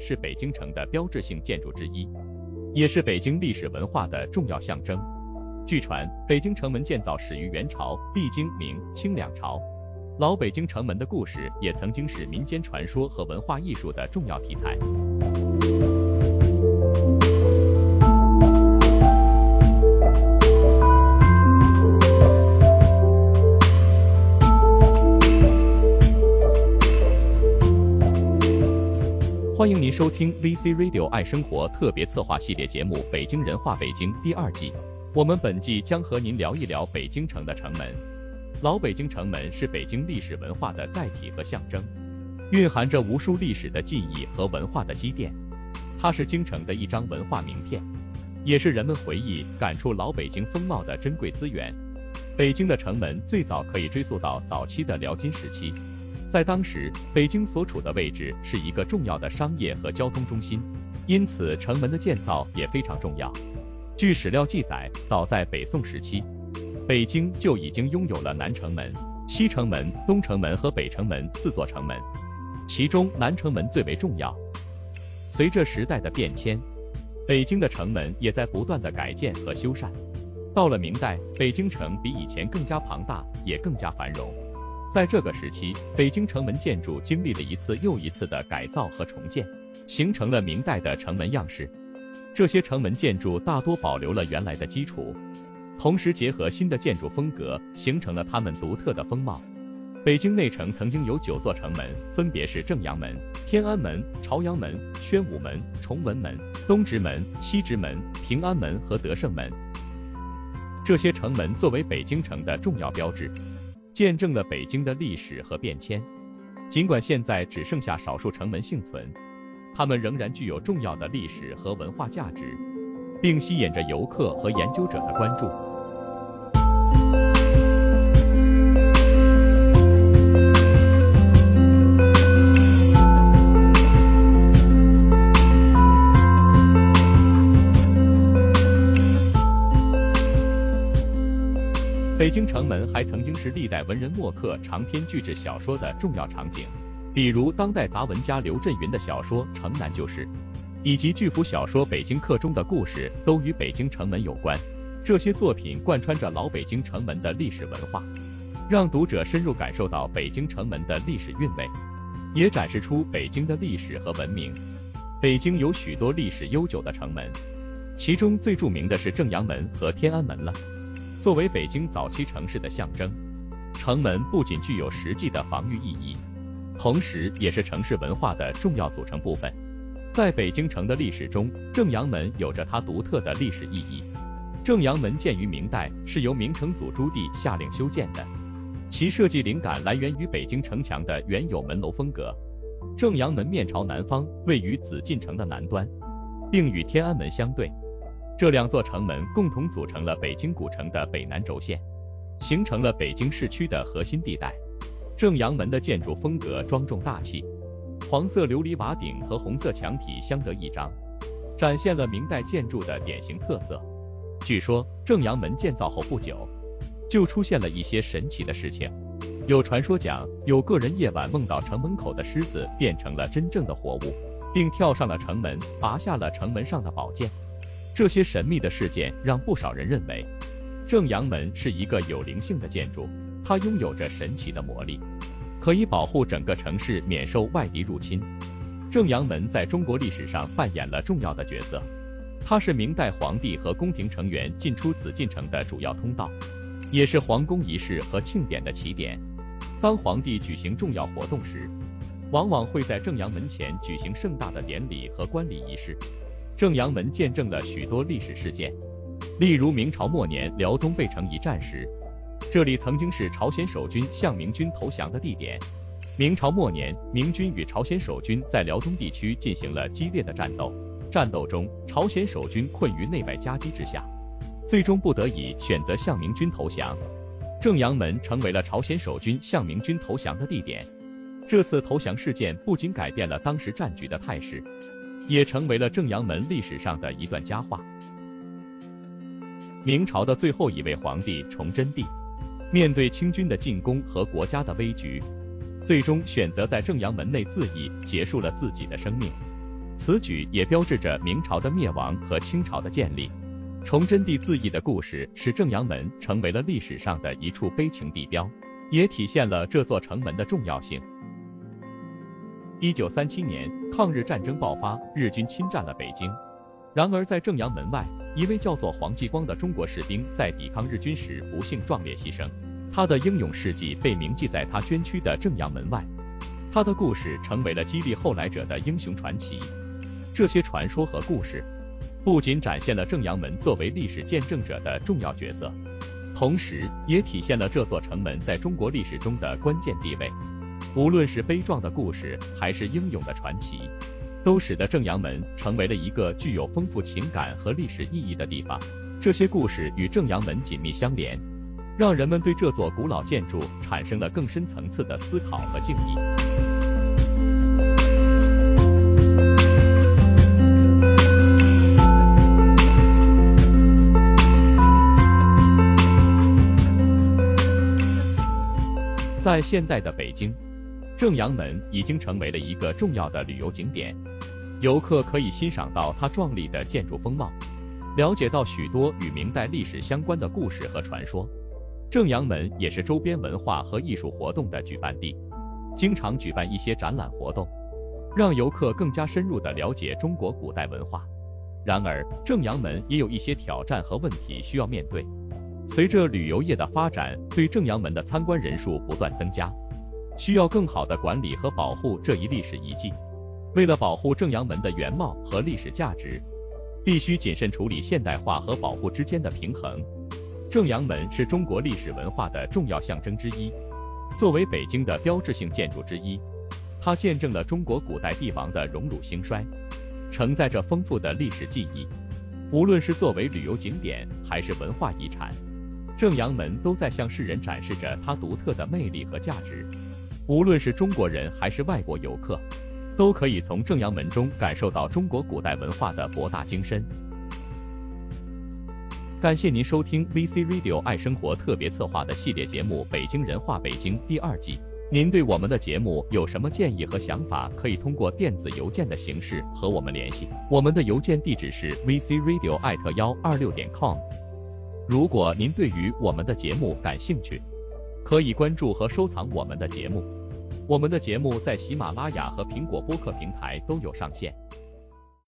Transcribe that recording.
是北京城的标志性建筑之一，也是北京历史文化的重要象征。据传，北京城门建造始于元朝，历经明、清两朝。老北京城门的故事也曾经是民间传说和文化艺术的重要题材。欢迎您收听 VC Radio 爱生活特别策划系列节目《北京人话北京》第二季。我们本季将和您聊一聊北京城的城门。老北京城门是北京历史文化的载体和象征，蕴含着无数历史的记忆和文化的积淀。它是京城的一张文化名片，也是人们回忆、感触老北京风貌的珍贵资源。北京的城门最早可以追溯到早期的辽金时期，在当时，北京所处的位置是一个重要的商业和交通中心，因此城门的建造也非常重要。据史料记载，早在北宋时期。北京就已经拥有了南城门、西城门、东城门和北城门四座城门，其中南城门最为重要。随着时代的变迁，北京的城门也在不断的改建和修缮。到了明代，北京城比以前更加庞大，也更加繁荣。在这个时期，北京城门建筑经历了一次又一次的改造和重建，形成了明代的城门样式。这些城门建筑大多保留了原来的基础。同时结合新的建筑风格，形成了他们独特的风貌。北京内城曾经有九座城门，分别是正阳门、天安门、朝阳门、宣武门、崇文门、东直门、西直门、平安门和德胜门。这些城门作为北京城的重要标志，见证了北京的历史和变迁。尽管现在只剩下少数城门幸存，它们仍然具有重要的历史和文化价值，并吸引着游客和研究者的关注。北京城门还曾经是历代文人墨客长篇巨制小说的重要场景，比如当代杂文家刘震云的小说《城南旧事》，以及巨幅小说《北京客》中的故事都与北京城门有关。这些作品贯穿着老北京城门的历史文化，让读者深入感受到北京城门的历史韵味，也展示出北京的历史和文明。北京有许多历史悠久的城门，其中最著名的是正阳门和天安门了。作为北京早期城市的象征，城门不仅具有实际的防御意义，同时也是城市文化的重要组成部分。在北京城的历史中，正阳门有着它独特的历史意义。正阳门建于明代，是由明成祖朱棣下令修建的，其设计灵感来源于北京城墙的原有门楼风格。正阳门面朝南方，位于紫禁城的南端，并与天安门相对。这两座城门共同组成了北京古城的北南轴线，形成了北京市区的核心地带。正阳门的建筑风格庄重大气，黄色琉璃瓦顶和红色墙体相得益彰，展现了明代建筑的典型特色。据说正阳门建造后不久，就出现了一些神奇的事情。有传说讲，有个人夜晚梦到城门口的狮子变成了真正的活物，并跳上了城门，拔下了城门上的宝剑。这些神秘的事件让不少人认为，正阳门是一个有灵性的建筑，它拥有着神奇的魔力，可以保护整个城市免受外敌入侵。正阳门在中国历史上扮演了重要的角色。它是明代皇帝和宫廷成员进出紫禁城的主要通道，也是皇宫仪式和庆典的起点。当皇帝举行重要活动时，往往会在正阳门前举行盛大的典礼和观礼仪式。正阳门见证了许多历史事件，例如明朝末年辽东贝城一战时，这里曾经是朝鲜守军向明军投降的地点。明朝末年，明军与朝鲜守军在辽东地区进行了激烈的战斗。战斗中，朝鲜守军困于内外夹击之下，最终不得已选择向明军投降。正阳门成为了朝鲜守军向明军投降的地点。这次投降事件不仅改变了当时战局的态势，也成为了正阳门历史上的一段佳话。明朝的最后一位皇帝崇祯帝，面对清军的进攻和国家的危局，最终选择在正阳门内自缢，结束了自己的生命。此举也标志着明朝的灭亡和清朝的建立。崇祯帝自缢的故事使正阳门成为了历史上的一处悲情地标，也体现了这座城门的重要性。一九三七年，抗日战争爆发，日军侵占了北京。然而，在正阳门外，一位叫做黄继光的中国士兵在抵抗日军时不幸壮烈牺牲，他的英勇事迹被铭记在他捐躯的正阳门外。他的故事成为了激励后来者的英雄传奇。这些传说和故事。不仅展现了正阳门作为历史见证者的重要角色，同时也体现了这座城门在中国历史中的关键地位。无论是悲壮的故事，还是英勇的传奇，都使得正阳门成为了一个具有丰富情感和历史意义的地方。这些故事与正阳门紧密相连，让人们对这座古老建筑产生了更深层次的思考和敬意。在现代的北京，正阳门已经成为了一个重要的旅游景点，游客可以欣赏到它壮丽的建筑风貌，了解到许多与明代历史相关的故事和传说。正阳门也是周边文化和艺术活动的举办地，经常举办一些展览活动，让游客更加深入地了解中国古代文化。然而，正阳门也有一些挑战和问题需要面对。随着旅游业的发展，对正阳门的参观人数不断增加，需要更好的管理和保护这一历史遗迹。为了保护正阳门的原貌和历史价值，必须谨慎处理现代化和保护之间的平衡。正阳门是中国历史文化的重要象征之一，作为北京的标志性建筑之一，它见证了中国古代帝王的荣辱兴衰，承载着丰富的历史记忆。无论是作为旅游景点，还是文化遗产。正阳门都在向世人展示着它独特的魅力和价值，无论是中国人还是外国游客，都可以从正阳门中感受到中国古代文化的博大精深。感谢您收听 VC Radio 爱生活特别策划的系列节目《北京人话北京》第二季。您对我们的节目有什么建议和想法，可以通过电子邮件的形式和我们联系。我们的邮件地址是 vcradio@ 艾特幺二六点 com。如果您对于我们的节目感兴趣，可以关注和收藏我们的节目。我们的节目在喜马拉雅和苹果播客平台都有上线。